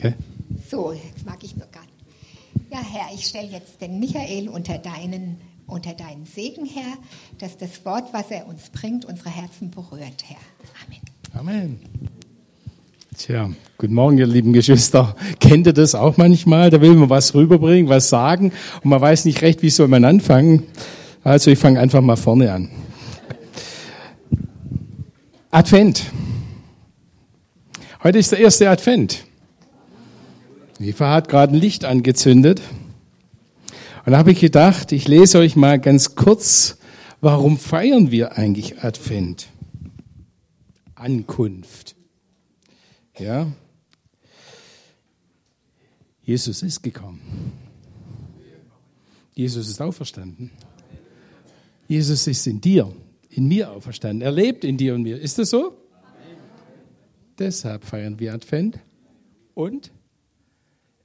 Danke. So, jetzt mag ich nur gar nicht. Ja, Herr, ich stelle jetzt den Michael unter deinen, unter deinen Segen, Herr, dass das Wort, was er uns bringt, unsere Herzen berührt, Herr. Amen. Amen. Tja, guten Morgen, ihr lieben Geschwister. Kennt ihr das auch manchmal? Da will man was rüberbringen, was sagen und man weiß nicht recht, wie soll man anfangen. Also ich fange einfach mal vorne an. Advent. Heute ist der erste Advent. Eva hat gerade ein Licht angezündet. Und da habe ich gedacht, ich lese euch mal ganz kurz, warum feiern wir eigentlich Advent? Ankunft. Ja. Jesus ist gekommen. Jesus ist auferstanden. Jesus ist in dir, in mir auferstanden. Er lebt in dir und mir. Ist das so? Deshalb feiern wir Advent. Und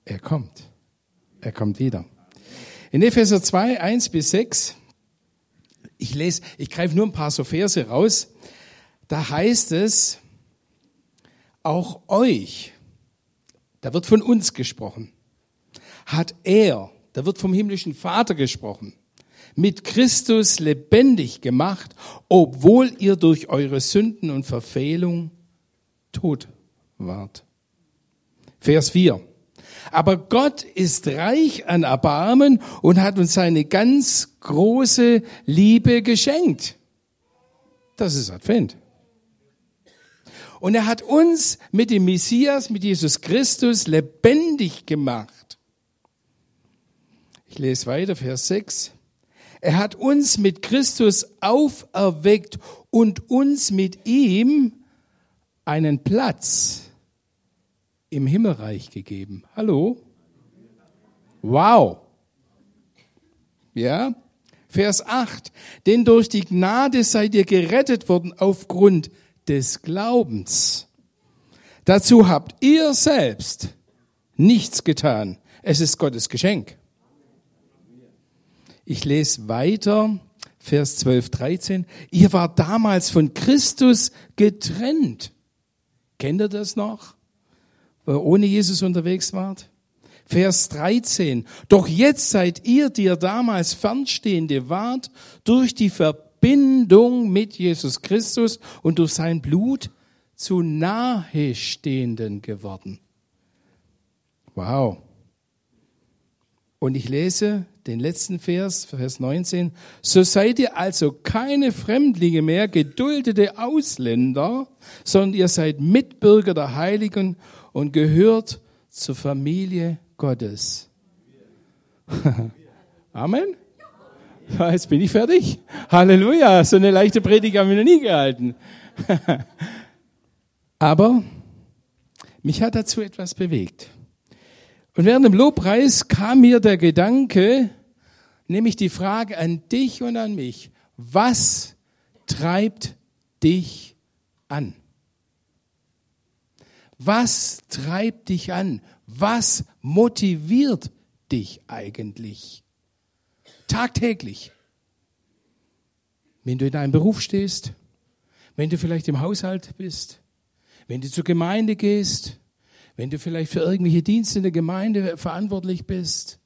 er kommt. Er kommt wieder. In Epheser 2, 1 bis 6, ich lese, ich greife nur ein paar so Verse raus, da heißt es, auch euch, da wird von uns gesprochen, hat er, da wird vom himmlischen Vater gesprochen, mit Christus lebendig gemacht, obwohl ihr durch eure Sünden und Verfehlung tot wart. Vers 4. Aber Gott ist reich an Erbarmen und hat uns seine ganz große Liebe geschenkt. Das ist Advent. Und er hat uns mit dem Messias, mit Jesus Christus lebendig gemacht. Ich lese weiter, Vers 6. Er hat uns mit Christus auferweckt und uns mit ihm einen Platz im Himmelreich gegeben. Hallo? Wow. Ja? Vers 8. Denn durch die Gnade seid ihr gerettet worden aufgrund des Glaubens. Dazu habt ihr selbst nichts getan. Es ist Gottes Geschenk. Ich lese weiter, Vers 12, 13. Ihr wart damals von Christus getrennt. Kennt ihr das noch? Ihr ohne Jesus unterwegs wart? Vers 13. Doch jetzt seid ihr, die ihr damals Fernstehende wart, durch die Verbindung mit Jesus Christus und durch sein Blut zu Nahestehenden geworden. Wow. Und ich lese den letzten Vers, Vers 19. So seid ihr also keine Fremdlinge mehr, geduldete Ausländer, sondern ihr seid Mitbürger der Heiligen und gehört zur Familie Gottes. Amen. Jetzt bin ich fertig. Halleluja. So eine leichte Predigt haben wir noch nie gehalten. Aber mich hat dazu etwas bewegt. Und während dem Lobpreis kam mir der Gedanke, nämlich die Frage an dich und an mich, was treibt dich an? Was treibt dich an? Was motiviert dich eigentlich? Tagtäglich. Wenn du in deinem Beruf stehst, wenn du vielleicht im Haushalt bist, wenn du zur Gemeinde gehst, wenn du vielleicht für irgendwelche Dienste in der Gemeinde verantwortlich bist,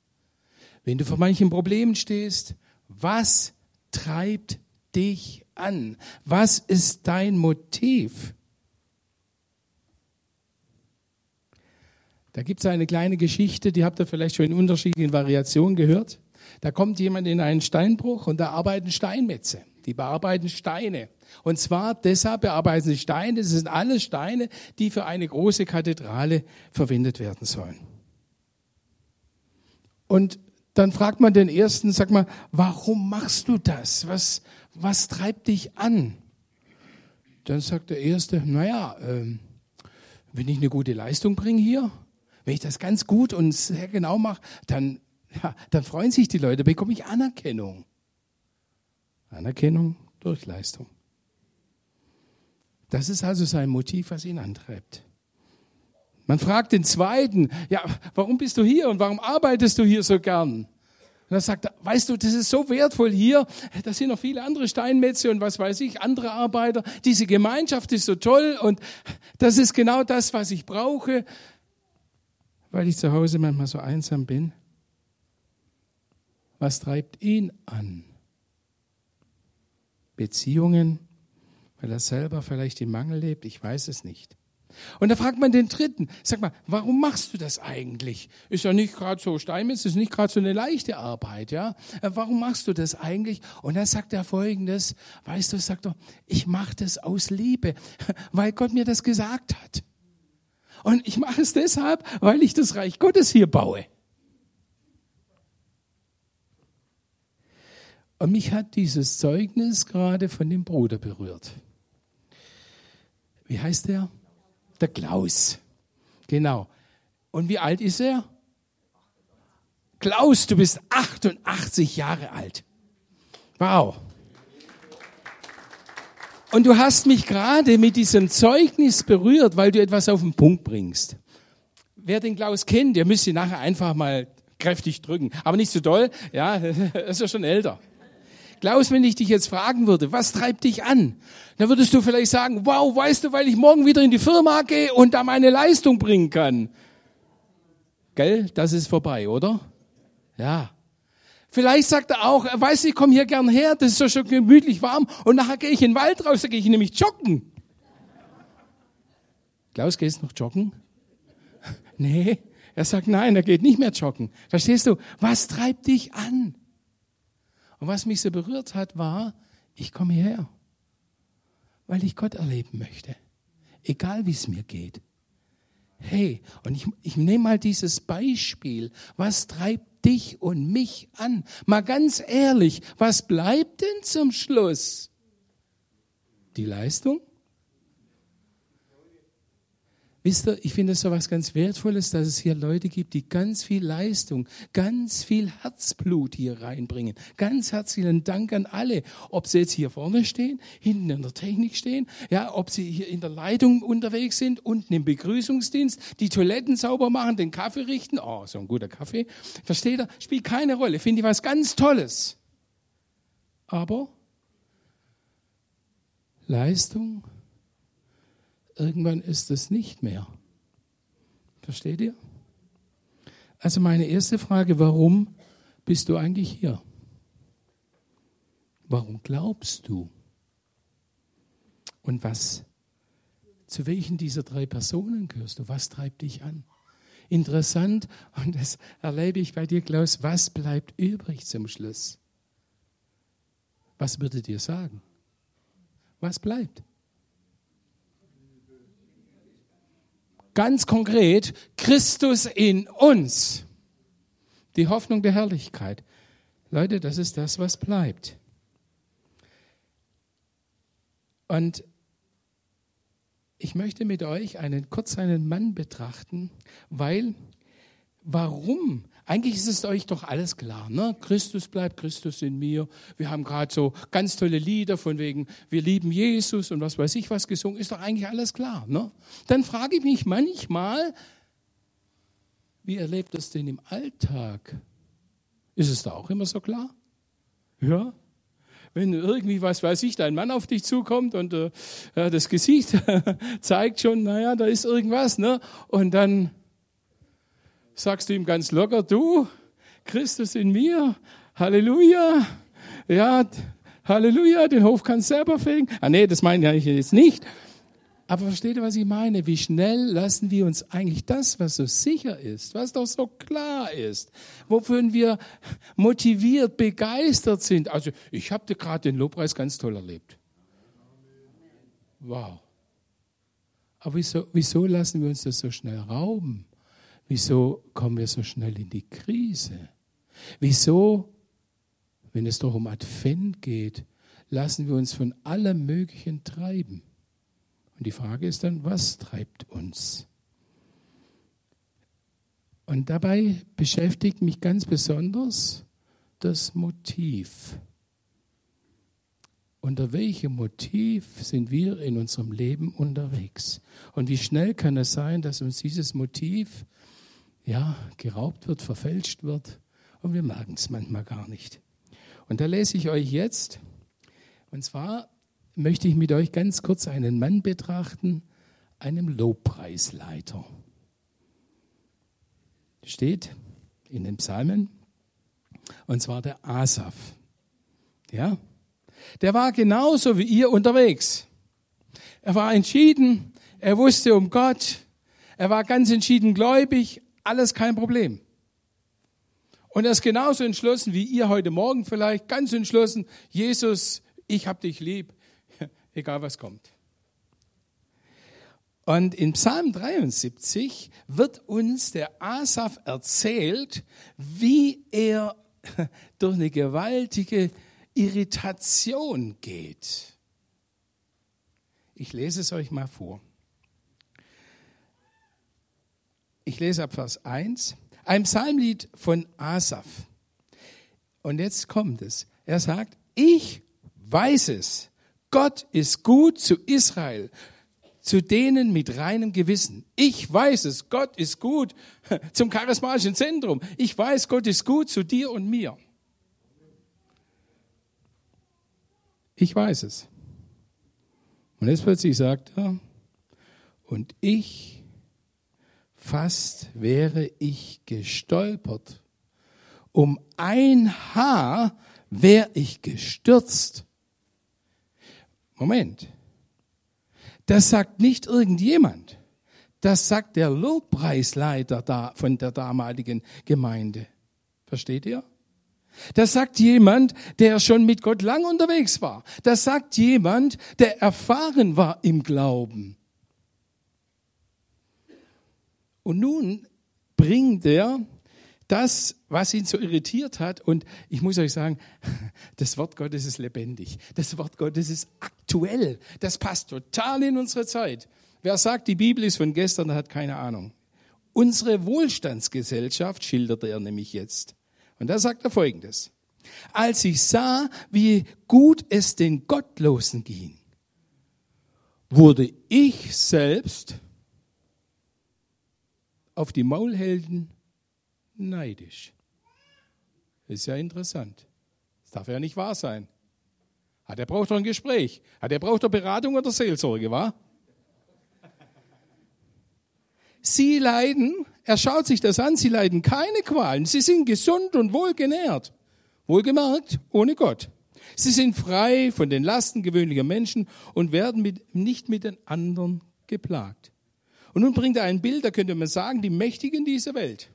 wenn du vor manchen Problemen stehst, was treibt dich an? Was ist dein Motiv? Da gibt es eine kleine Geschichte, die habt ihr vielleicht schon in unterschiedlichen Variationen gehört. Da kommt jemand in einen Steinbruch und da arbeiten Steinmetze. Die bearbeiten Steine. Und zwar deshalb bearbeiten sie Steine. Das sind alles Steine, die für eine große Kathedrale verwendet werden sollen. Und dann fragt man den ersten, sag mal, warum machst du das? Was, was treibt dich an? Dann sagt der erste, naja, äh, wenn ich eine gute Leistung bringe hier, wenn ich das ganz gut und sehr genau mache, dann, ja, dann freuen sich die Leute, bekomme ich Anerkennung. Anerkennung durch Leistung. Das ist also sein Motiv, was ihn antreibt. Man fragt den Zweiten, ja, warum bist du hier und warum arbeitest du hier so gern? Und er sagt, weißt du, das ist so wertvoll hier, da sind noch viele andere Steinmetze und was weiß ich, andere Arbeiter. Diese Gemeinschaft ist so toll und das ist genau das, was ich brauche. Weil ich zu Hause manchmal so einsam bin? Was treibt ihn an? Beziehungen, weil er selber vielleicht im Mangel lebt? Ich weiß es nicht. Und da fragt man den Dritten, sag mal, warum machst du das eigentlich? Ist ja nicht gerade so Steinmetz, ist nicht gerade so eine leichte Arbeit, ja? Äh, warum machst du das eigentlich? Und dann sagt er folgendes, weißt du, sagt er, ich mache das aus Liebe, weil Gott mir das gesagt hat. Und ich mache es deshalb, weil ich das Reich Gottes hier baue. Und mich hat dieses Zeugnis gerade von dem Bruder berührt. Wie heißt der? Der Klaus. Genau. Und wie alt ist er? Klaus, du bist 88 Jahre alt. Wow. Und du hast mich gerade mit diesem Zeugnis berührt, weil du etwas auf den Punkt bringst. Wer den Klaus kennt, der müsste nachher einfach mal kräftig drücken. Aber nicht so doll, ja, ist ja schon älter. Klaus, wenn ich dich jetzt fragen würde, was treibt dich an? Dann würdest du vielleicht sagen, wow, weißt du, weil ich morgen wieder in die Firma gehe und da meine Leistung bringen kann. Gell? Das ist vorbei, oder? Ja. Vielleicht sagt er auch, er weiß, ich komme hier gern her, das ist so schön gemütlich warm und nachher gehe ich in den Wald raus, da gehe ich nämlich joggen. Klaus, gehst du noch joggen? Nee, er sagt nein, er geht nicht mehr joggen. Verstehst du? Was treibt dich an? Und was mich so berührt hat, war, ich komme hierher, weil ich Gott erleben möchte. Egal wie es mir geht. Hey, und ich, ich nehme mal dieses Beispiel. Was treibt dich und mich an? Mal ganz ehrlich, was bleibt denn zum Schluss? Die Leistung? Wisst ihr, ich finde es so was ganz Wertvolles, dass es hier Leute gibt, die ganz viel Leistung, ganz viel Herzblut hier reinbringen. Ganz herzlichen Dank an alle. Ob sie jetzt hier vorne stehen, hinten in der Technik stehen, ja, ob sie hier in der Leitung unterwegs sind, unten im Begrüßungsdienst, die Toiletten sauber machen, den Kaffee richten. Oh, so ein guter Kaffee. Versteht ihr? Spielt keine Rolle. Finde ich was ganz Tolles. Aber Leistung, irgendwann ist es nicht mehr. Versteht ihr? Also meine erste Frage, warum bist du eigentlich hier? Warum glaubst du? Und was, zu welchen dieser drei Personen gehörst du? Was treibt dich an? Interessant, und das erlebe ich bei dir, Klaus, was bleibt übrig zum Schluss? Was würdet ihr sagen? Was bleibt? Ganz konkret, Christus in uns. Die Hoffnung der Herrlichkeit. Leute, das ist das, was bleibt. Und ich möchte mit euch einen, kurz einen Mann betrachten, weil warum eigentlich ist es euch doch alles klar. Ne? Christus bleibt Christus in mir. Wir haben gerade so ganz tolle Lieder von wegen, wir lieben Jesus und was weiß ich was gesungen. Ist doch eigentlich alles klar. Ne? Dann frage ich mich manchmal, wie erlebt das denn im Alltag? Ist es da auch immer so klar? Ja? Wenn irgendwie, was weiß ich, dein Mann auf dich zukommt und äh, das Gesicht zeigt schon, naja, da ist irgendwas, ne? Und dann sagst du ihm ganz locker, du, Christus in mir, Halleluja, ja, Halleluja, den Hof kannst selber fegen. Ah nee, das meine ich jetzt nicht. Aber versteht ihr, was ich meine? Wie schnell lassen wir uns eigentlich das, was so sicher ist, was doch so klar ist, wofür wir motiviert, begeistert sind. Also ich habe gerade den Lobpreis ganz toll erlebt. Wow. Aber wieso, wieso lassen wir uns das so schnell rauben? Wieso kommen wir so schnell in die Krise? Wieso, wenn es doch um Advent geht, lassen wir uns von allem Möglichen treiben? Und die Frage ist dann, was treibt uns? Und dabei beschäftigt mich ganz besonders das Motiv. Unter welchem Motiv sind wir in unserem Leben unterwegs? Und wie schnell kann es sein, dass uns dieses Motiv ja, geraubt wird, verfälscht wird und wir merken es manchmal gar nicht. Und da lese ich euch jetzt, und zwar möchte ich mit euch ganz kurz einen Mann betrachten, einem Lobpreisleiter. steht in den Psalmen, und zwar der Asaf. Ja? Der war genauso wie ihr unterwegs. Er war entschieden, er wusste um Gott, er war ganz entschieden gläubig, alles kein Problem. Und er ist genauso entschlossen wie ihr heute Morgen vielleicht, ganz entschlossen, Jesus, ich hab dich lieb, egal was kommt. Und in Psalm 73 wird uns der Asaf erzählt, wie er durch eine gewaltige Irritation geht. Ich lese es euch mal vor. Ich lese ab Vers 1. Ein Psalmlied von Asaf. Und jetzt kommt es. Er sagt, ich weiß es. Gott ist gut zu Israel zu denen mit reinem Gewissen. Ich weiß es, Gott ist gut zum charismatischen Zentrum. Ich weiß, Gott ist gut zu dir und mir. Ich weiß es. Und jetzt plötzlich sagt er, und ich, fast wäre ich gestolpert. Um ein Haar wäre ich gestürzt. Moment. Das sagt nicht irgendjemand. Das sagt der Lobpreisleiter da von der damaligen Gemeinde. Versteht ihr? Das sagt jemand, der schon mit Gott lang unterwegs war. Das sagt jemand, der erfahren war im Glauben. Und nun bringt er das, was ihn so irritiert hat. Und ich muss euch sagen, das Wort Gottes ist lebendig. Das Wort Gottes ist aktuell. Das passt total in unsere Zeit. Wer sagt, die Bibel ist von gestern, hat keine Ahnung. Unsere Wohlstandsgesellschaft schildert er nämlich jetzt. Und da sagt er Folgendes. Als ich sah, wie gut es den Gottlosen ging, wurde ich selbst auf die Maulhelden neidisch. Ist ja interessant. Das darf ja nicht wahr sein. Hat er braucht doch ein Gespräch. Hat er braucht doch Beratung oder Seelsorge, wa? Sie leiden, er schaut sich das an, sie leiden keine Qualen. Sie sind gesund und wohlgenährt. Wohlgemerkt, ohne Gott. Sie sind frei von den Lasten gewöhnlicher Menschen und werden mit, nicht mit den anderen geplagt. Und nun bringt er ein Bild, da könnte man sagen, die Mächtigen dieser Welt.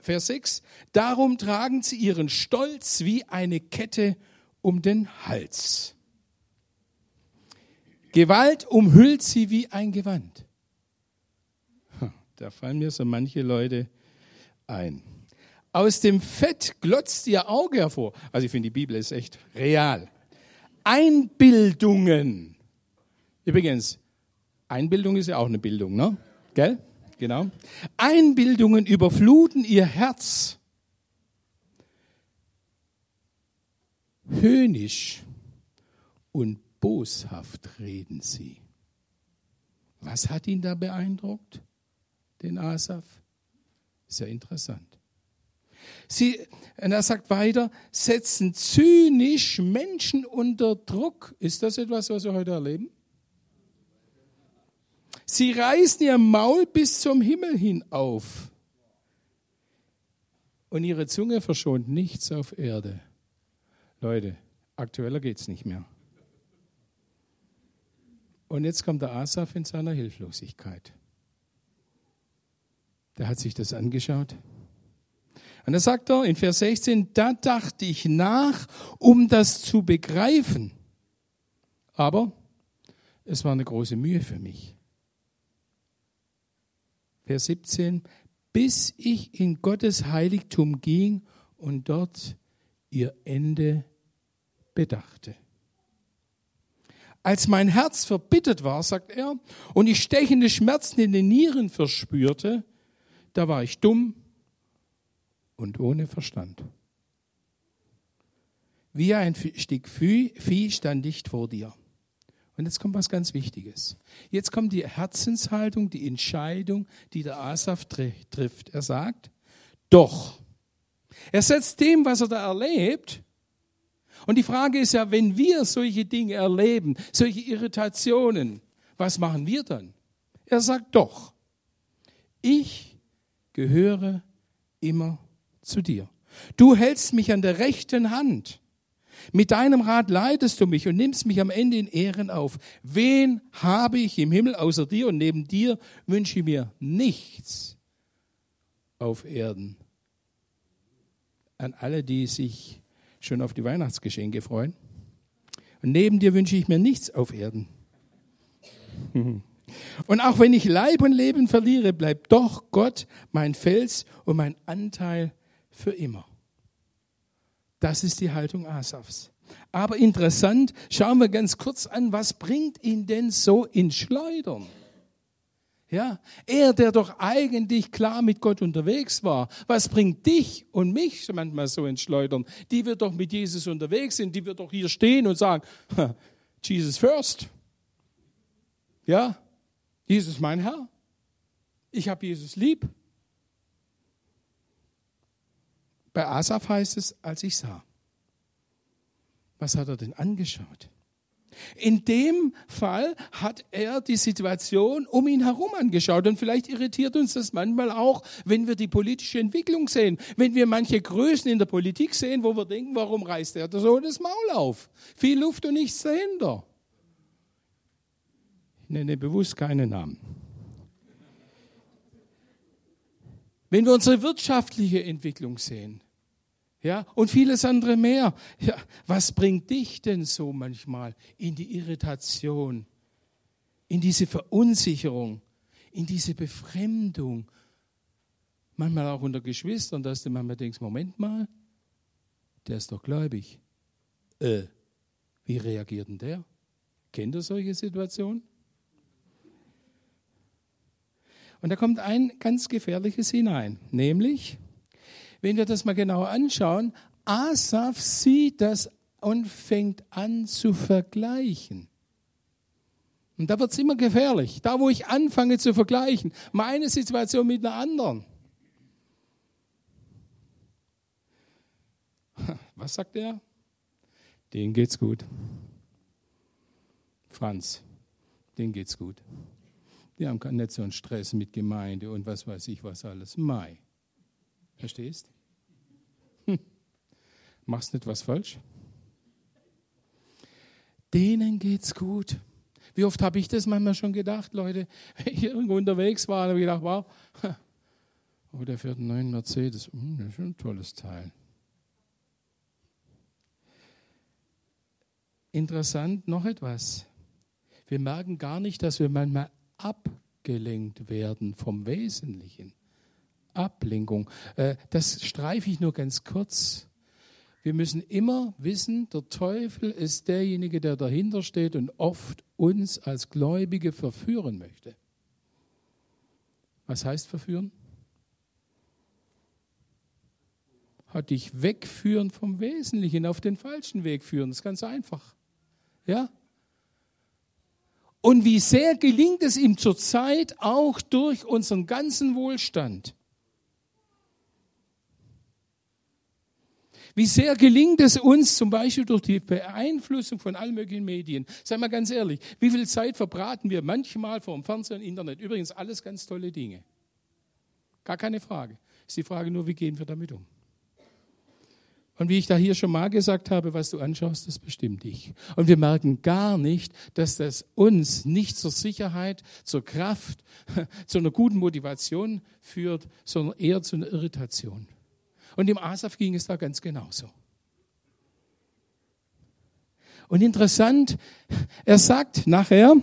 Vers 6. Darum tragen sie ihren Stolz wie eine Kette um den Hals. Gewalt umhüllt sie wie ein Gewand. Da fallen mir so manche Leute ein. Aus dem Fett glotzt ihr Auge hervor. Also ich finde, die Bibel ist echt real. Einbildungen. Übrigens, Einbildung ist ja auch eine Bildung, ne? Gell? Genau. Einbildungen überfluten ihr Herz. Höhnisch und boshaft reden sie. Was hat ihn da beeindruckt, den Asaf? Sehr interessant. Sie, und er sagt weiter, setzen zynisch Menschen unter Druck. Ist das etwas, was wir heute erleben? Sie reißen ihr Maul bis zum Himmel hin auf. Und ihre Zunge verschont nichts auf Erde. Leute, aktueller geht es nicht mehr. Und jetzt kommt der Asaf in seiner Hilflosigkeit. Der hat sich das angeschaut. Und da sagt er in Vers 16, da dachte ich nach, um das zu begreifen. Aber es war eine große Mühe für mich. Vers 17, bis ich in Gottes Heiligtum ging und dort ihr Ende bedachte. Als mein Herz verbittert war, sagt er, und ich stechende Schmerzen in den Nieren verspürte, da war ich dumm und ohne Verstand. Wie ein Stück Vieh stand ich vor dir. Und jetzt kommt was ganz Wichtiges. Jetzt kommt die Herzenshaltung, die Entscheidung, die der Asaf trifft. Er sagt, doch. Er setzt dem, was er da erlebt. Und die Frage ist ja, wenn wir solche Dinge erleben, solche Irritationen, was machen wir dann? Er sagt doch, ich gehöre immer zu dir. Du hältst mich an der rechten Hand. Mit deinem Rat leitest du mich und nimmst mich am Ende in Ehren auf. Wen habe ich im Himmel außer dir und neben dir wünsche ich mir nichts auf Erden. An alle, die sich schon auf die Weihnachtsgeschenke freuen. Und neben dir wünsche ich mir nichts auf Erden. Und auch wenn ich Leib und Leben verliere, bleibt doch Gott mein Fels und mein Anteil für immer. Das ist die Haltung Asafs. Aber interessant, schauen wir ganz kurz an, was bringt ihn denn so in Schleudern? Ja, er, der doch eigentlich klar mit Gott unterwegs war, was bringt dich und mich manchmal so in Schleudern? Die wir doch mit Jesus unterwegs sind, die wir doch hier stehen und sagen, Jesus first. Ja, Jesus mein Herr. Ich habe Jesus lieb. Bei Asaf heißt es, als ich sah. Was hat er denn angeschaut? In dem Fall hat er die Situation um ihn herum angeschaut. Und vielleicht irritiert uns das manchmal auch, wenn wir die politische Entwicklung sehen. Wenn wir manche Größen in der Politik sehen, wo wir denken, warum reißt er so das Maul auf? Viel Luft und nichts dahinter. Ich nenne bewusst keine Namen. Wenn wir unsere wirtschaftliche Entwicklung sehen, ja, und vieles andere mehr. Ja, was bringt dich denn so manchmal in die Irritation, in diese Verunsicherung, in diese Befremdung? Manchmal auch unter Geschwistern, dass du manchmal denkst, Moment mal, der ist doch gläubig. Äh, wie reagiert denn der? Kennt ihr solche Situationen? Und da kommt ein ganz gefährliches hinein, nämlich wenn wir das mal genauer anschauen, Asaf sieht das und fängt an zu vergleichen. Und da wird es immer gefährlich. Da, wo ich anfange zu vergleichen, meine Situation mit einer anderen. Was sagt er? Den geht's gut. Franz, den geht's gut. Die haben nicht so einen Stress mit Gemeinde und was weiß ich was alles. Mai. Verstehst? Machst nicht was falsch? Denen geht's gut. Wie oft habe ich das manchmal schon gedacht, Leute, wenn ich irgendwo unterwegs war, habe ich gedacht, wow, oh, der fährt einen neuen Mercedes. Hm, das ist ein tolles Teil. Interessant noch etwas. Wir merken gar nicht, dass wir manchmal abgelenkt werden vom Wesentlichen. Ablenkung. Äh, das streife ich nur ganz kurz. Wir müssen immer wissen, der Teufel ist derjenige, der dahinter steht und oft uns als Gläubige verführen möchte. Was heißt verführen? Hat dich wegführen vom Wesentlichen, auf den falschen Weg führen. Das ist ganz einfach. Ja? Und wie sehr gelingt es ihm zurzeit auch durch unseren ganzen Wohlstand, Wie sehr gelingt es uns zum Beispiel durch die Beeinflussung von allen möglichen Medien? Sei mal ganz ehrlich, wie viel Zeit verbraten wir manchmal vor dem Fernsehen und Internet? Übrigens alles ganz tolle Dinge. Gar keine Frage. Ist die Frage nur, wie gehen wir damit um? Und wie ich da hier schon mal gesagt habe, was du anschaust, das bestimmt dich. Und wir merken gar nicht, dass das uns nicht zur Sicherheit, zur Kraft, zu einer guten Motivation führt, sondern eher zu einer Irritation. Und dem Asaf ging es da ganz genauso. Und interessant, er sagt nachher,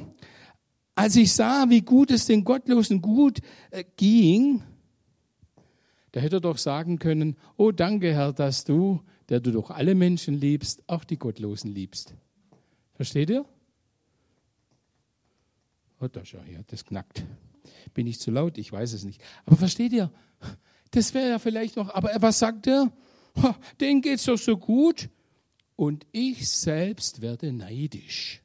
als ich sah, wie gut es den Gottlosen gut äh, ging, da hätte er doch sagen können, oh danke Herr, dass du, der du doch alle Menschen liebst, auch die Gottlosen liebst. Versteht ihr? Oh, das, ja, das knackt. Bin ich zu laut? Ich weiß es nicht. Aber versteht ihr? Das wäre ja vielleicht noch, aber was sagt er? Den geht's doch so gut und ich selbst werde neidisch.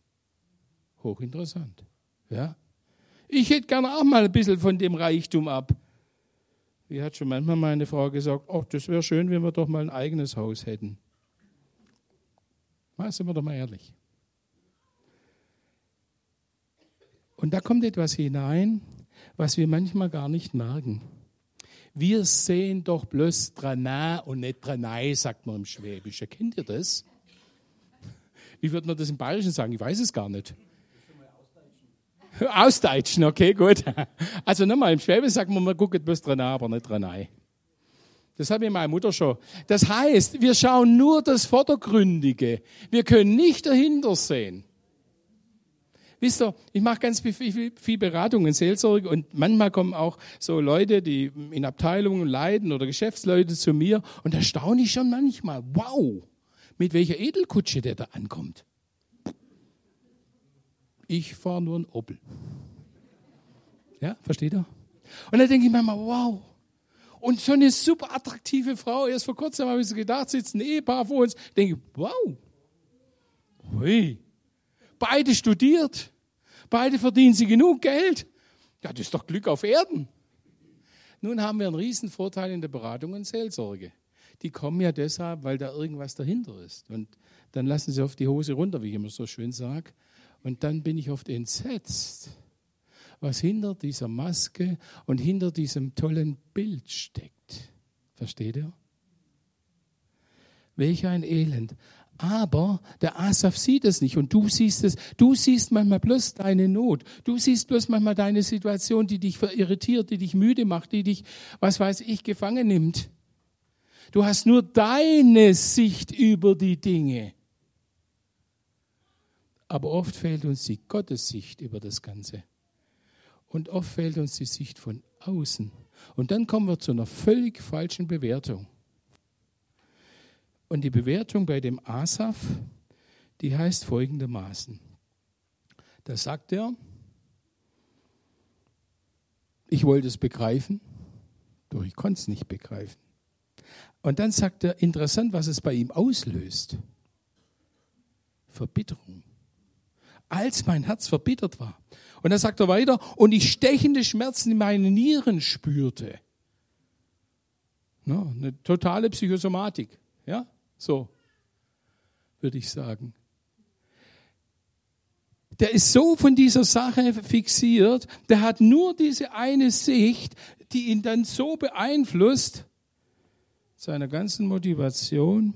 Hochinteressant. Ja? Ich hätte gerne auch mal ein bisschen von dem Reichtum ab. Wie hat schon manchmal meine Frau gesagt, oh, das wäre schön, wenn wir doch mal ein eigenes Haus hätten. Mal sind wir doch mal ehrlich. Und da kommt etwas hinein, was wir manchmal gar nicht merken. Wir sehen doch bloß Drana und nicht Dranei, sagt man im Schwäbischen. Kennt ihr das? Wie würde man das im Bayerischen sagen? Ich weiß es gar nicht. Ausdeutschen, okay, gut. Also nochmal, im Schwäbischen sagt man, man guckt bloß Dranei, aber nicht Dranei. Das habe ich meine Mutter schon. Das heißt, wir schauen nur das Vordergründige. Wir können nicht dahinter sehen. Wisst ihr, ich mache ganz viel, viel, Beratung Seelsorge und manchmal kommen auch so Leute, die in Abteilungen leiden oder Geschäftsleute zu mir und da staune ich schon manchmal, wow, mit welcher Edelkutsche der da ankommt. Ich fahre nur ein Opel. Ja, versteht ihr? Und da denke ich manchmal, wow. Und so eine super attraktive Frau, erst vor kurzem habe ich so gedacht, sitzt ein Ehepaar vor uns, denke ich, wow. Hui, Beide studiert. Beide verdienen sie genug Geld. Ja, das ist doch Glück auf Erden. Nun haben wir einen riesen Vorteil in der Beratung und Seelsorge. Die kommen ja deshalb, weil da irgendwas dahinter ist. Und dann lassen sie oft die Hose runter, wie ich immer so schön sage. Und dann bin ich oft entsetzt, was hinter dieser Maske und hinter diesem tollen Bild steckt. Versteht ihr? Welch ein Elend. Aber der Asaf sieht es nicht und du siehst es. Du siehst manchmal bloß deine Not. Du siehst bloß manchmal deine Situation, die dich verirritiert, die dich müde macht, die dich, was weiß ich, gefangen nimmt. Du hast nur deine Sicht über die Dinge. Aber oft fehlt uns die Gottes Sicht über das Ganze. Und oft fehlt uns die Sicht von außen. Und dann kommen wir zu einer völlig falschen Bewertung. Und die Bewertung bei dem Asaf, die heißt folgendermaßen. Da sagt er, ich wollte es begreifen, doch ich konnte es nicht begreifen. Und dann sagt er, interessant, was es bei ihm auslöst. Verbitterung. Als mein Herz verbittert war. Und dann sagt er weiter, und ich stechende Schmerzen in meinen Nieren spürte. No, eine totale Psychosomatik. Ja? So, würde ich sagen. Der ist so von dieser Sache fixiert, der hat nur diese eine Sicht, die ihn dann so beeinflusst, seiner ganzen Motivation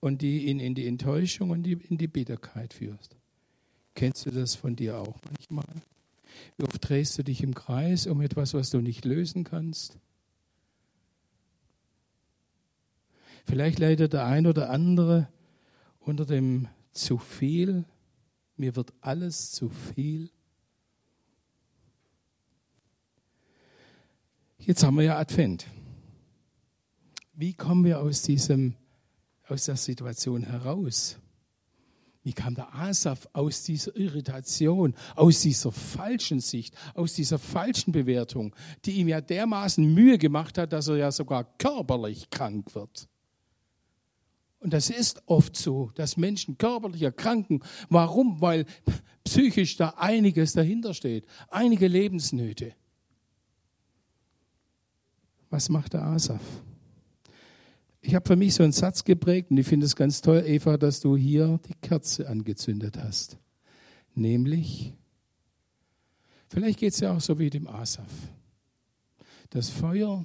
und die ihn in die Enttäuschung und in die Bitterkeit führt. Kennst du das von dir auch manchmal? Wie oft drehst du dich im Kreis um etwas, was du nicht lösen kannst? Vielleicht leidet der ein oder andere unter dem zu viel. Mir wird alles zu viel. Jetzt haben wir ja Advent. Wie kommen wir aus, diesem, aus der Situation heraus? Wie kam der Asaf aus dieser Irritation, aus dieser falschen Sicht, aus dieser falschen Bewertung, die ihm ja dermaßen Mühe gemacht hat, dass er ja sogar körperlich krank wird? Und das ist oft so, dass Menschen körperlich erkranken. Warum? Weil psychisch da einiges dahinter steht, einige Lebensnöte. Was macht der Asaf? Ich habe für mich so einen Satz geprägt und ich finde es ganz toll, Eva, dass du hier die Kerze angezündet hast. Nämlich, vielleicht geht es ja auch so wie dem Asaf. Das Feuer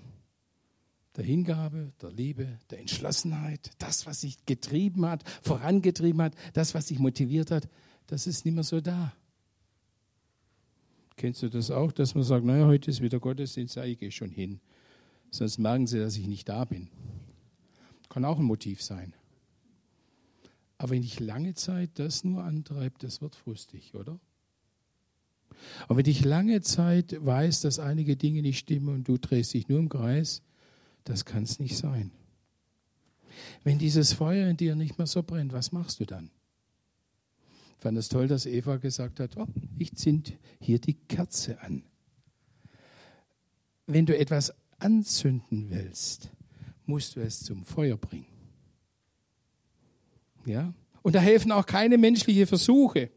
der Hingabe, der Liebe, der Entschlossenheit, das, was sich getrieben hat, vorangetrieben hat, das, was sich motiviert hat, das ist nicht mehr so da. Kennst du das auch, dass man sagt, naja, heute ist wieder Gottesdienst, ich gehe schon hin. Sonst merken sie, dass ich nicht da bin. Kann auch ein Motiv sein. Aber wenn ich lange Zeit das nur antreibt, das wird frustig, oder? Und wenn ich lange Zeit weiß, dass einige Dinge nicht stimmen und du drehst dich nur im Kreis, das kann es nicht sein. Wenn dieses Feuer in dir nicht mehr so brennt, was machst du dann? Ich fand es toll, dass Eva gesagt hat, oh, ich zünd hier die Kerze an. Wenn du etwas anzünden willst, musst du es zum Feuer bringen. Ja? Und da helfen auch keine menschlichen Versuche.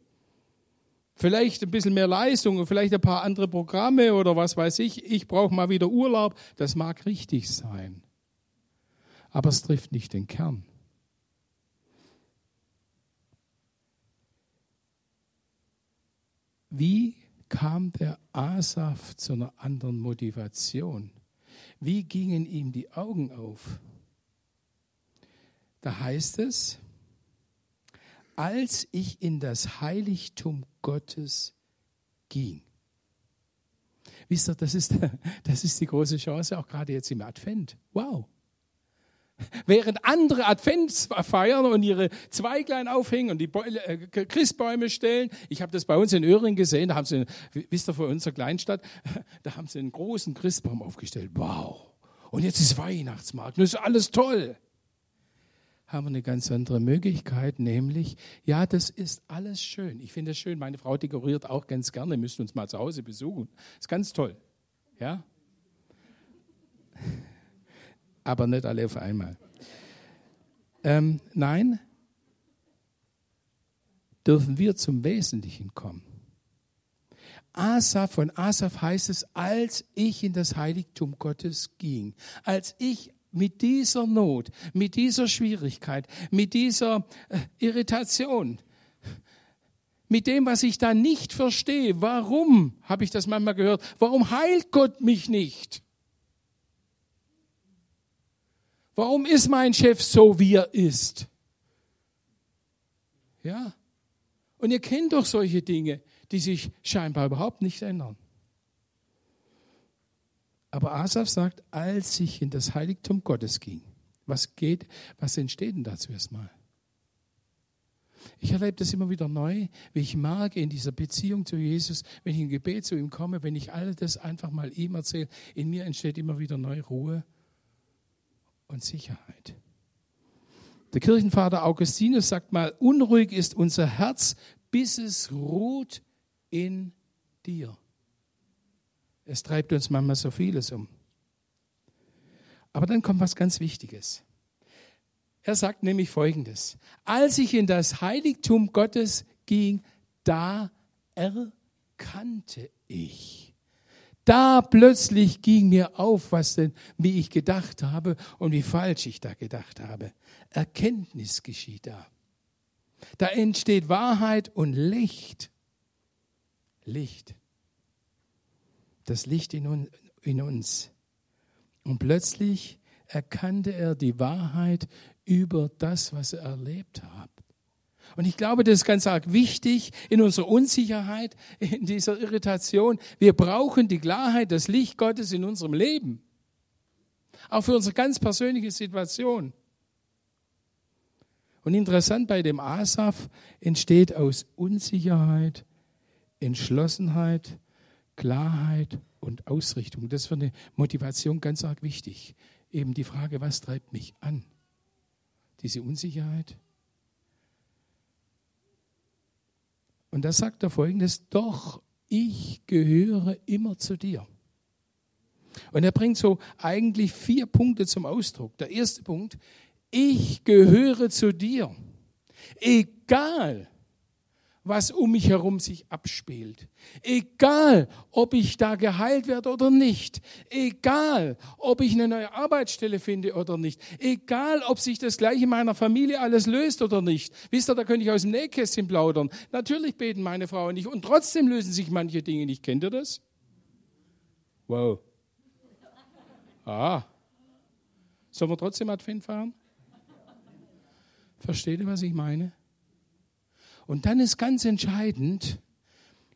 Vielleicht ein bisschen mehr Leistung vielleicht ein paar andere Programme oder was weiß ich. Ich brauche mal wieder Urlaub. Das mag richtig sein. Aber es trifft nicht den Kern. Wie kam der Asaf zu einer anderen Motivation. Wie gingen ihm die Augen auf? Da heißt es, als ich in das Heiligtum Gottes ging. Wisst ihr, das ist, das ist die große Chance, auch gerade jetzt im Advent. Wow. Während andere Advents feiern und ihre Zweiglein aufhängen und die äh, Christbäume stellen. Ich habe das bei uns in Öhring gesehen, da haben sie, wisst ihr, vor unserer Kleinstadt, da haben sie einen großen Christbaum aufgestellt. Wow. Und jetzt ist Weihnachtsmarkt, das ist alles toll. Haben wir eine ganz andere Möglichkeit, nämlich, ja, das ist alles schön. Ich finde es schön, meine Frau dekoriert auch ganz gerne, ihr müsst uns mal zu Hause besuchen. Ist ganz toll. Ja? aber nicht alle auf einmal. Ähm, nein, dürfen wir zum Wesentlichen kommen. Asaf, von Asaf heißt es, als ich in das Heiligtum Gottes ging, als ich mit dieser Not, mit dieser Schwierigkeit, mit dieser äh, Irritation, mit dem, was ich da nicht verstehe, warum, habe ich das manchmal gehört, warum heilt Gott mich nicht? Warum ist mein Chef so, wie er ist? Ja. Und ihr kennt doch solche Dinge, die sich scheinbar überhaupt nicht ändern. Aber Asaf sagt, als ich in das Heiligtum Gottes ging, was geht, was entsteht denn dazu erstmal? Ich erlebe das immer wieder neu, wie ich mag in dieser Beziehung zu Jesus, wenn ich im Gebet zu ihm komme, wenn ich all das einfach mal ihm erzähle, in mir entsteht immer wieder neue Ruhe und Sicherheit. Der Kirchenvater Augustinus sagt mal, unruhig ist unser Herz, bis es ruht in dir. Es treibt uns manchmal so vieles um. Aber dann kommt was ganz Wichtiges. Er sagt nämlich Folgendes. Als ich in das Heiligtum Gottes ging, da erkannte ich da plötzlich ging mir auf, was denn, wie ich gedacht habe und wie falsch ich da gedacht habe. Erkenntnis geschieht da. Da entsteht Wahrheit und Licht. Licht. Das Licht in, in uns. Und plötzlich erkannte er die Wahrheit über das, was er erlebt hat. Und ich glaube, das ist ganz arg wichtig in unserer Unsicherheit, in dieser Irritation. Wir brauchen die Klarheit, das Licht Gottes in unserem Leben. Auch für unsere ganz persönliche Situation. Und interessant bei dem Asaf entsteht aus Unsicherheit, Entschlossenheit, Klarheit und Ausrichtung. Das ist für eine Motivation ganz arg wichtig. Eben die Frage, was treibt mich an? Diese Unsicherheit, Und da sagt er folgendes, doch ich gehöre immer zu dir. Und er bringt so eigentlich vier Punkte zum Ausdruck. Der erste Punkt, ich gehöre zu dir. Egal, was um mich herum sich abspielt. Egal, ob ich da geheilt werde oder nicht. Egal, ob ich eine neue Arbeitsstelle finde oder nicht. Egal, ob sich das gleiche in meiner Familie alles löst oder nicht. Wisst ihr, da könnte ich aus dem Nähkästchen plaudern. Natürlich beten meine Frauen nicht und trotzdem lösen sich manche Dinge nicht. Kennt ihr das? Wow. Ah. Sollen wir trotzdem Advent fahren? Versteht ihr, was ich meine? Und dann ist ganz entscheidend,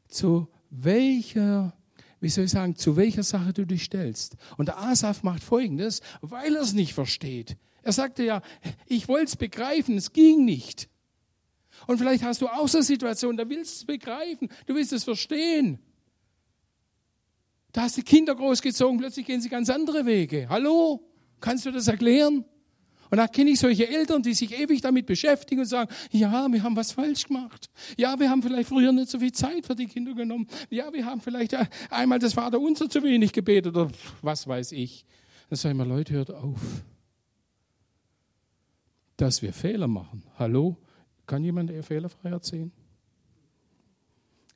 zu welcher, wie soll ich sagen, zu welcher Sache du dich stellst. Und der Asaf macht Folgendes, weil er es nicht versteht. Er sagte ja, ich wollte es begreifen, es ging nicht. Und vielleicht hast du auch so eine Situation, da willst du es begreifen, du willst es verstehen. Da hast du Kinder großgezogen, plötzlich gehen sie ganz andere Wege. Hallo? Kannst du das erklären? Und da kenne ich solche Eltern, die sich ewig damit beschäftigen und sagen, ja, wir haben was falsch gemacht. Ja, wir haben vielleicht früher nicht so viel Zeit für die Kinder genommen. Ja, wir haben vielleicht einmal das Vaterunser zu wenig gebetet oder was weiß ich. Dann sage ich mal, Leute, hört auf. Dass wir Fehler machen. Hallo? Kann jemand eher fehlerfrei erzählen?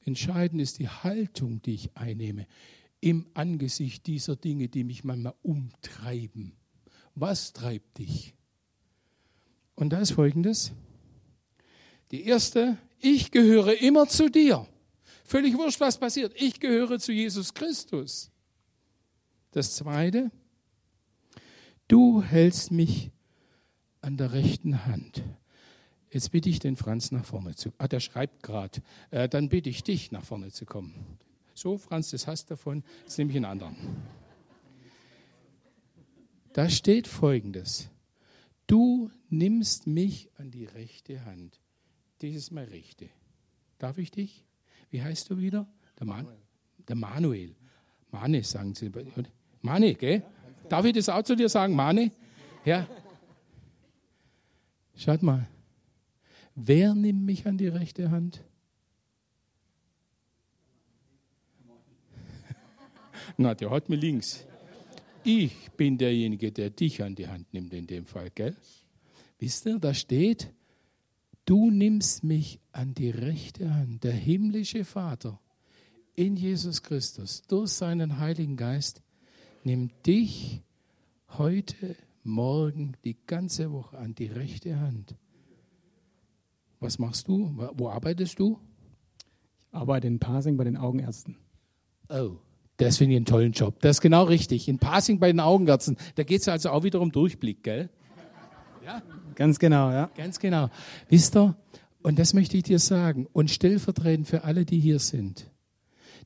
Entscheidend ist die Haltung, die ich einnehme im Angesicht dieser Dinge, die mich manchmal umtreiben. Was treibt dich? Und da ist folgendes. Die erste, ich gehöre immer zu dir. Völlig wurscht, was passiert. Ich gehöre zu Jesus Christus. Das Zweite, du hältst mich an der rechten Hand. Jetzt bitte ich den Franz nach vorne zu. Ah, der schreibt gerade. Äh, dann bitte ich dich nach vorne zu kommen. So, Franz, das hast davon. Jetzt nehme ich einen anderen. Da steht folgendes. Du nimmst mich an die rechte Hand. Dieses Mal rechte. Darf ich dich? Wie heißt du wieder? Der, Man der Manuel. Mane, sagen sie. Mane, gell? Darf ich das auch zu dir sagen, Mane? Ja. Schaut mal. Wer nimmt mich an die rechte Hand? Na, der hat mir links. Ich bin derjenige, der dich an die Hand nimmt in dem Fall, gell? Wisst ihr, da steht, du nimmst mich an die rechte Hand. Der himmlische Vater in Jesus Christus durch seinen Heiligen Geist nimmt dich heute, morgen, die ganze Woche an die rechte Hand. Was machst du? Wo arbeitest du? Ich arbeite in Pasing bei den Augenärzten. Oh, das finde ich einen tollen Job. Das ist genau richtig. In Passing bei den Augenärzten. Da geht es also auch wieder um Durchblick, gell? Ja? Ganz genau, ja. Ganz genau. Wisst ihr, und das möchte ich dir sagen, und stellvertretend für alle, die hier sind.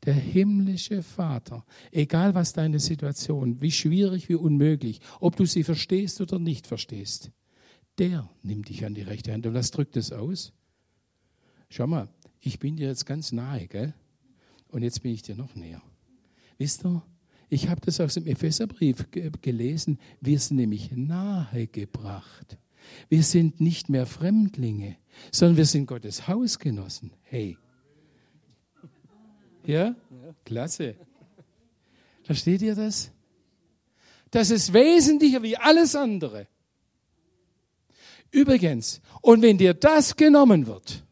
Der himmlische Vater, egal was deine Situation, wie schwierig, wie unmöglich, ob du sie verstehst oder nicht verstehst, der nimmt dich an die rechte Hand. Und was drückt es aus? Schau mal, ich bin dir jetzt ganz nahe, gell? Und jetzt bin ich dir noch näher. Wisst ihr, ich habe das aus dem Epheserbrief gelesen. Wir sind nämlich nahegebracht. Wir sind nicht mehr Fremdlinge, sondern wir sind Gottes Hausgenossen. Hey. Ja? Klasse. Versteht ihr das? Das ist wesentlicher wie alles andere. Übrigens, und wenn dir das genommen wird,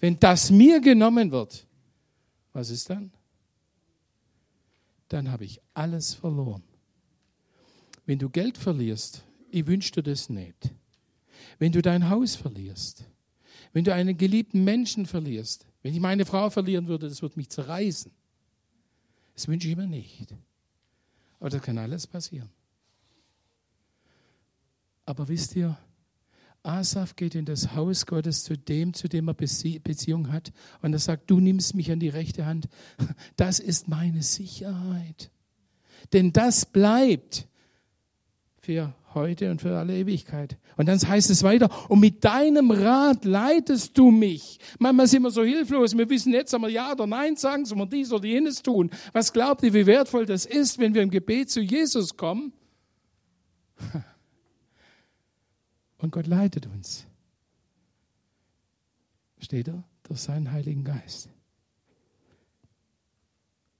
wenn das mir genommen wird, was ist dann? Dann habe ich alles verloren. Wenn du Geld verlierst, ich wünsche dir das nicht. Wenn du dein Haus verlierst, wenn du einen geliebten Menschen verlierst, wenn ich meine Frau verlieren würde, das würde mich zerreißen. Das wünsche ich mir nicht. Aber das kann alles passieren. Aber wisst ihr, Asaf geht in das Haus Gottes zu dem, zu dem er Beziehung hat. Und er sagt, du nimmst mich an die rechte Hand. Das ist meine Sicherheit. Denn das bleibt für heute und für alle Ewigkeit. Und dann heißt es weiter, und mit deinem Rat leitest du mich. Manchmal sind wir so hilflos, wir wissen jetzt, wir ja oder nein sagen, soll wir dies oder jenes tun. Was glaubt ihr, wie wertvoll das ist, wenn wir im Gebet zu Jesus kommen? Und Gott leitet uns. Steht er? Durch seinen Heiligen Geist.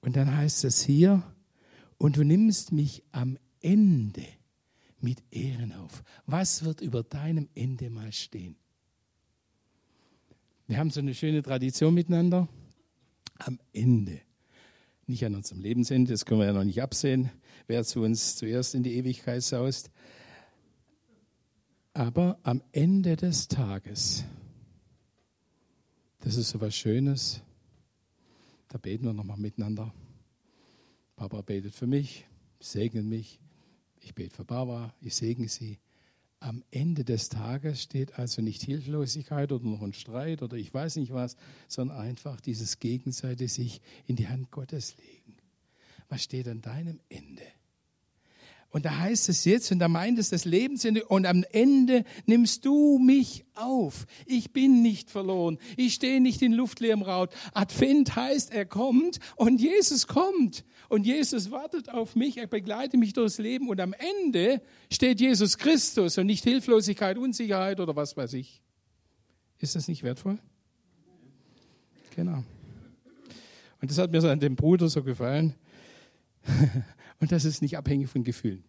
Und dann heißt es hier, und du nimmst mich am Ende mit Ehren auf. Was wird über deinem Ende mal stehen? Wir haben so eine schöne Tradition miteinander. Am Ende. Nicht an unserem Lebensende, das können wir ja noch nicht absehen, wer zu uns zuerst in die Ewigkeit saust. Aber am Ende des Tages, das ist so was Schönes, da beten wir nochmal miteinander. Barbara betet für mich, segnet mich. Ich bete für Barbara, ich segne sie. Am Ende des Tages steht also nicht Hilflosigkeit oder noch ein Streit oder ich weiß nicht was, sondern einfach dieses gegenseitig sich in die Hand Gottes legen. Was steht an deinem Ende? Und da heißt es jetzt, und da meint es das Lebensende, und am Ende nimmst du mich auf. Ich bin nicht verloren. Ich stehe nicht in luftleerem Raum. Advent heißt, er kommt und Jesus kommt. Und Jesus wartet auf mich, er begleitet mich durchs Leben. Und am Ende steht Jesus Christus und nicht Hilflosigkeit, Unsicherheit oder was weiß ich. Ist das nicht wertvoll? Genau. Und das hat mir so an dem Bruder so gefallen. Und das ist nicht abhängig von Gefühlen.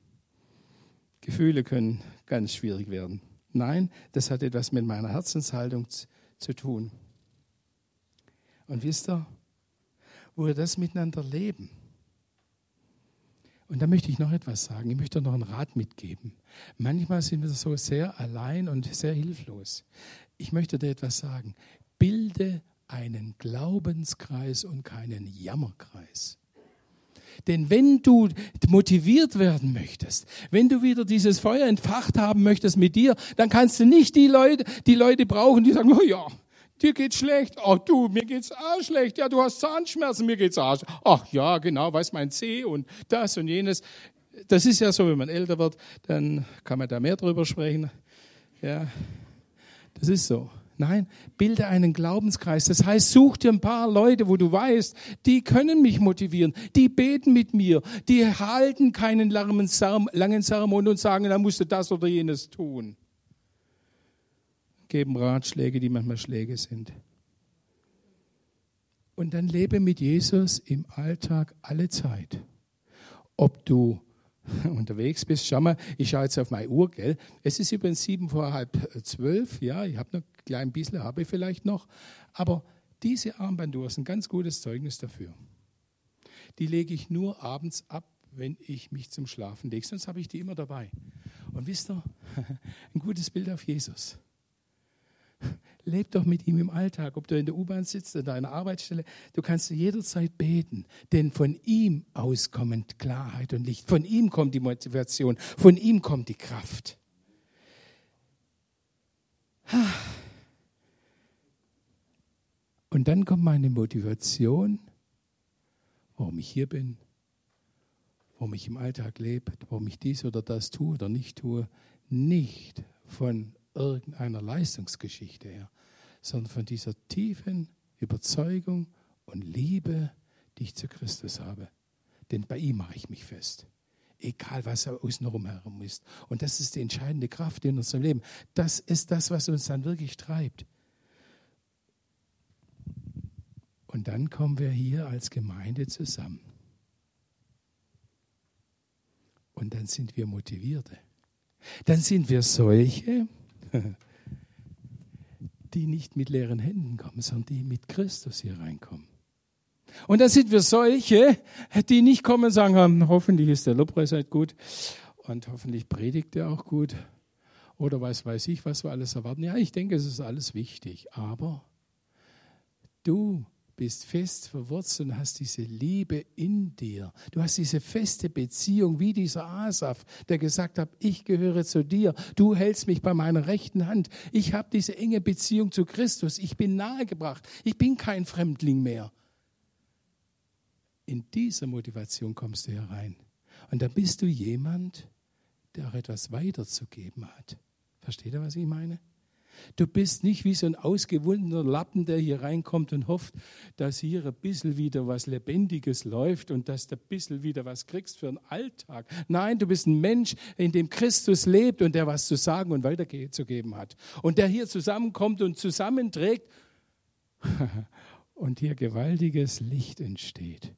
Gefühle können ganz schwierig werden. Nein, das hat etwas mit meiner Herzenshaltung zu tun. Und wisst ihr, wo wir das miteinander leben, und da möchte ich noch etwas sagen. Ich möchte noch einen Rat mitgeben. Manchmal sind wir so sehr allein und sehr hilflos. Ich möchte dir etwas sagen. Bilde einen Glaubenskreis und keinen Jammerkreis. Denn wenn du motiviert werden möchtest, wenn du wieder dieses Feuer entfacht haben möchtest mit dir, dann kannst du nicht die Leute, die Leute brauchen, die sagen, oh ja, dir geht's schlecht. Ach du, mir geht's auch schlecht. Ja, du hast Zahnschmerzen, mir geht's auch. Ach ja, genau, weiß mein Zeh und das und jenes. Das ist ja so, wenn man älter wird, dann kann man da mehr drüber sprechen. Ja, das ist so. Nein, bilde einen Glaubenskreis. Das heißt, such dir ein paar Leute, wo du weißt, die können mich motivieren, die beten mit mir, die halten keinen langen Sermon und sagen, dann musst du das oder jenes tun. Geben Ratschläge, die manchmal Schläge sind. Und dann lebe mit Jesus im Alltag alle Zeit. Ob du unterwegs bist. Schau mal, ich schaue jetzt auf meine Uhr, gell? Es ist übrigens sieben vor halb zwölf. Ja, ich habe noch klein bisschen, habe ich vielleicht noch. Aber diese Armbanduhr ist ein ganz gutes Zeugnis dafür. Die lege ich nur abends ab, wenn ich mich zum Schlafen lege. Sonst habe ich die immer dabei. Und wisst ihr, ein gutes Bild auf Jesus. Leb doch mit ihm im Alltag, ob du in der U-Bahn sitzt, an deiner Arbeitsstelle. Du kannst jederzeit beten, denn von ihm aus kommt Klarheit und Licht. Von ihm kommt die Motivation, von ihm kommt die Kraft. Und dann kommt meine Motivation, warum ich hier bin, warum ich im Alltag lebe, warum ich dies oder das tue oder nicht tue, nicht von irgendeiner Leistungsgeschichte her, sondern von dieser tiefen Überzeugung und Liebe, die ich zu Christus habe. Denn bei ihm mache ich mich fest. Egal, was außenrum herum ist. Und das ist die entscheidende Kraft in unserem Leben. Das ist das, was uns dann wirklich treibt. Und dann kommen wir hier als Gemeinde zusammen. Und dann sind wir Motivierte. Dann sind wir solche, die nicht mit leeren Händen kommen, sondern die mit Christus hier reinkommen. Und dann sind wir solche, die nicht kommen und sagen, hoffentlich ist der Lobpreis halt gut und hoffentlich predigt er auch gut oder was weiß ich, was wir alles erwarten. Ja, ich denke, es ist alles wichtig, aber du bist fest verwurzelt und hast diese Liebe in dir. Du hast diese feste Beziehung wie dieser Asaf, der gesagt hat, ich gehöre zu dir, du hältst mich bei meiner rechten Hand. Ich habe diese enge Beziehung zu Christus, ich bin nahegebracht, ich bin kein Fremdling mehr. In dieser Motivation kommst du herein. Und dann bist du jemand, der auch etwas weiterzugeben hat. Versteht ihr, was ich meine? Du bist nicht wie so ein ausgewundener Lappen, der hier reinkommt und hofft, dass hier ein bisschen wieder was Lebendiges läuft und dass du ein bisschen wieder was kriegst für den Alltag. Nein, du bist ein Mensch, in dem Christus lebt und der was zu sagen und weiterzugeben hat. Und der hier zusammenkommt und zusammenträgt und hier gewaltiges Licht entsteht.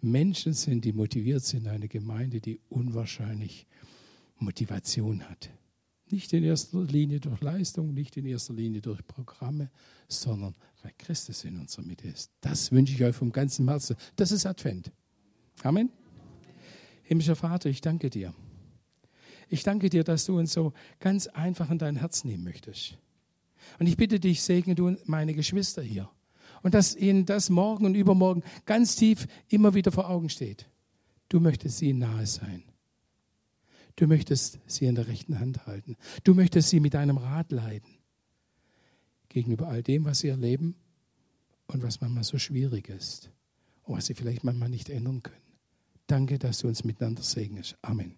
Menschen sind, die motiviert sind, eine Gemeinde, die unwahrscheinlich Motivation hat. Nicht in erster Linie durch Leistung, nicht in erster Linie durch Programme, sondern weil Christus in unserer Mitte ist. Das wünsche ich euch vom ganzen Herzen. Das ist Advent. Amen. Himmlischer Vater, ich danke dir. Ich danke dir, dass du uns so ganz einfach in dein Herz nehmen möchtest. Und ich bitte dich, segne du meine Geschwister hier. Und dass ihnen das morgen und übermorgen ganz tief immer wieder vor Augen steht. Du möchtest ihnen nahe sein. Du möchtest sie in der rechten Hand halten. Du möchtest sie mit deinem Rat leiten. Gegenüber all dem, was sie erleben und was manchmal so schwierig ist und was sie vielleicht manchmal nicht ändern können. Danke, dass du uns miteinander segnest. Amen.